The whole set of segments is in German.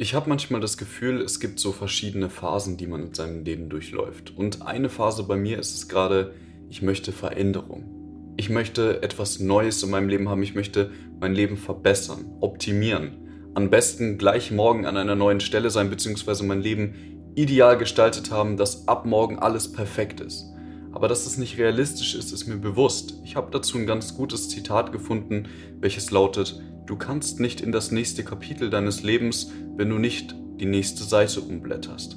Ich habe manchmal das Gefühl, es gibt so verschiedene Phasen, die man in seinem Leben durchläuft. Und eine Phase bei mir ist es gerade, ich möchte Veränderung. Ich möchte etwas Neues in meinem Leben haben. Ich möchte mein Leben verbessern, optimieren. Am besten gleich morgen an einer neuen Stelle sein, beziehungsweise mein Leben ideal gestaltet haben, dass ab morgen alles perfekt ist. Aber dass es nicht realistisch ist, ist mir bewusst. Ich habe dazu ein ganz gutes Zitat gefunden, welches lautet, Du kannst nicht in das nächste Kapitel deines Lebens, wenn du nicht die nächste Seite umblätterst.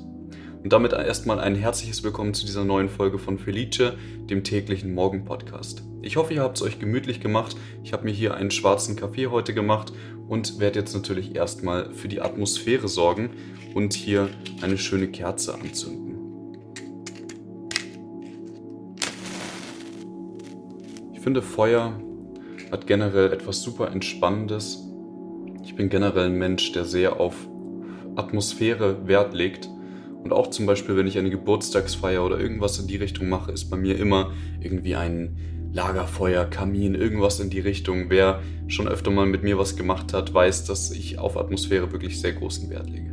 Und damit erstmal ein herzliches Willkommen zu dieser neuen Folge von Felice, dem täglichen Morgen-Podcast. Ich hoffe, ihr habt es euch gemütlich gemacht. Ich habe mir hier einen schwarzen Kaffee heute gemacht und werde jetzt natürlich erstmal für die Atmosphäre sorgen und hier eine schöne Kerze anzünden. Ich finde Feuer hat generell etwas super Entspannendes. Ich bin generell ein Mensch, der sehr auf Atmosphäre Wert legt. Und auch zum Beispiel, wenn ich eine Geburtstagsfeier oder irgendwas in die Richtung mache, ist bei mir immer irgendwie ein Lagerfeuer, Kamin, irgendwas in die Richtung. Wer schon öfter mal mit mir was gemacht hat, weiß, dass ich auf Atmosphäre wirklich sehr großen Wert lege.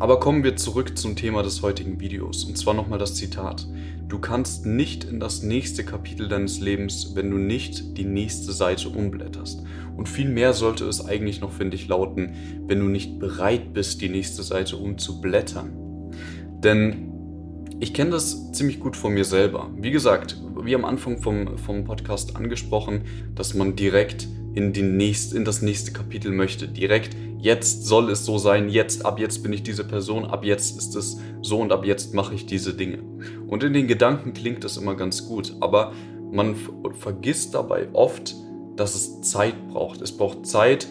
Aber kommen wir zurück zum Thema des heutigen Videos. Und zwar nochmal das Zitat. Du kannst nicht in das nächste Kapitel deines Lebens, wenn du nicht die nächste Seite umblätterst. Und viel mehr sollte es eigentlich noch, finde ich, lauten, wenn du nicht bereit bist, die nächste Seite umzublättern. Denn ich kenne das ziemlich gut von mir selber. Wie gesagt, wie am Anfang vom, vom Podcast angesprochen, dass man direkt in, die nächst, in das nächste Kapitel möchte. Direkt, jetzt soll es so sein, jetzt, ab jetzt bin ich diese Person, ab jetzt ist es so und ab jetzt mache ich diese Dinge. Und in den Gedanken klingt das immer ganz gut, aber man vergisst dabei oft, dass es Zeit braucht. Es braucht Zeit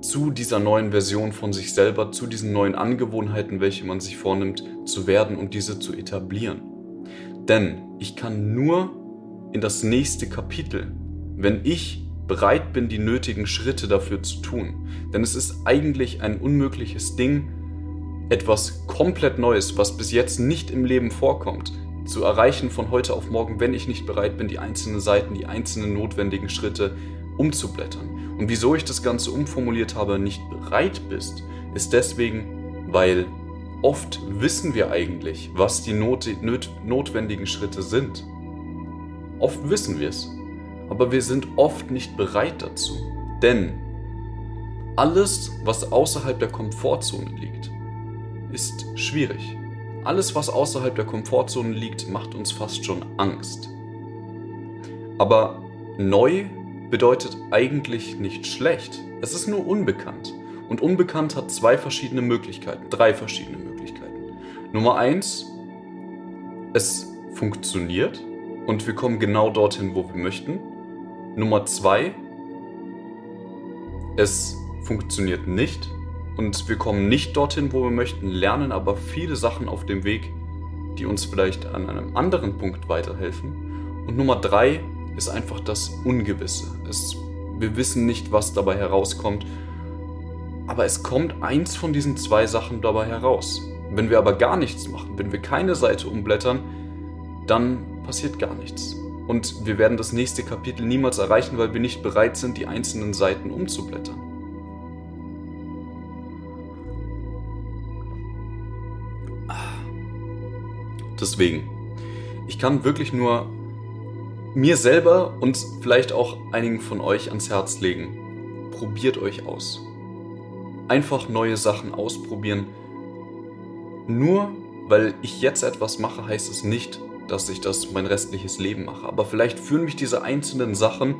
zu dieser neuen Version von sich selber, zu diesen neuen Angewohnheiten, welche man sich vornimmt, zu werden und diese zu etablieren. Denn ich kann nur in das nächste Kapitel, wenn ich bereit bin, die nötigen Schritte dafür zu tun. Denn es ist eigentlich ein unmögliches Ding, etwas komplett Neues, was bis jetzt nicht im Leben vorkommt, zu erreichen von heute auf morgen, wenn ich nicht bereit bin, die einzelnen Seiten, die einzelnen notwendigen Schritte umzublättern. Und wieso ich das Ganze umformuliert habe, nicht bereit bist, ist deswegen, weil oft wissen wir eigentlich, was die not not notwendigen Schritte sind. Oft wissen wir es, aber wir sind oft nicht bereit dazu. Denn alles, was außerhalb der Komfortzone liegt, ist schwierig. Alles, was außerhalb der Komfortzone liegt, macht uns fast schon Angst. Aber neu bedeutet eigentlich nicht schlecht. Es ist nur unbekannt. Und unbekannt hat zwei verschiedene Möglichkeiten, drei verschiedene Möglichkeiten. Nummer eins, es funktioniert und wir kommen genau dorthin, wo wir möchten. Nummer zwei, es funktioniert nicht und wir kommen nicht dorthin, wo wir möchten, lernen aber viele Sachen auf dem Weg, die uns vielleicht an einem anderen Punkt weiterhelfen. Und Nummer drei ist einfach das Ungewisse. Es, wir wissen nicht, was dabei herauskommt, aber es kommt eins von diesen zwei Sachen dabei heraus. Wenn wir aber gar nichts machen, wenn wir keine Seite umblättern, dann passiert gar nichts. Und wir werden das nächste Kapitel niemals erreichen, weil wir nicht bereit sind, die einzelnen Seiten umzublättern. Deswegen, ich kann wirklich nur mir selber und vielleicht auch einigen von euch ans Herz legen. Probiert euch aus. Einfach neue Sachen ausprobieren. Nur weil ich jetzt etwas mache, heißt es nicht, dass ich das mein restliches Leben mache. Aber vielleicht führen mich diese einzelnen Sachen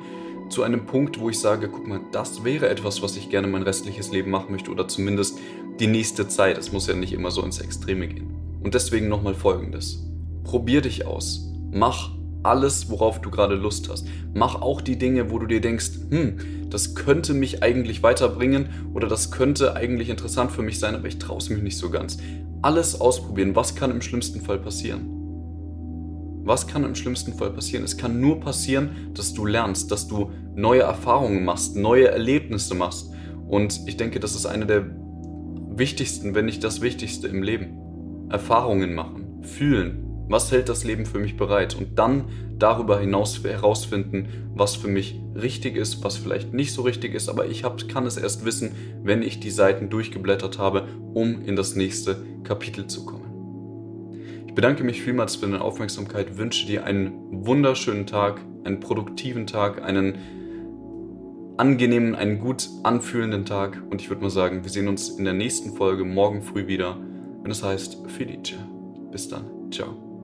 zu einem Punkt, wo ich sage, guck mal, das wäre etwas, was ich gerne mein restliches Leben machen möchte oder zumindest die nächste Zeit. Es muss ja nicht immer so ins Extreme gehen. Und deswegen nochmal Folgendes. Probier dich aus. Mach alles, worauf du gerade Lust hast. Mach auch die Dinge, wo du dir denkst, hm, das könnte mich eigentlich weiterbringen oder das könnte eigentlich interessant für mich sein, aber ich traue es mich nicht so ganz. Alles ausprobieren. Was kann im schlimmsten Fall passieren? Was kann im schlimmsten Fall passieren? Es kann nur passieren, dass du lernst, dass du neue Erfahrungen machst, neue Erlebnisse machst. Und ich denke, das ist eine der wichtigsten, wenn nicht das Wichtigste im Leben. Erfahrungen machen, fühlen, Was hält das Leben für mich bereit? Und dann darüber hinaus herausfinden, was für mich richtig ist, was vielleicht nicht so richtig ist, aber ich hab, kann es erst wissen, wenn ich die Seiten durchgeblättert habe, um in das nächste Kapitel zu kommen. Ich bedanke mich vielmals für deine Aufmerksamkeit, wünsche dir einen wunderschönen Tag, einen produktiven Tag, einen angenehmen, einen gut anfühlenden Tag und ich würde mal sagen, wir sehen uns in der nächsten Folge morgen früh wieder, wenn es heißt Felice. Bis dann. Ciao.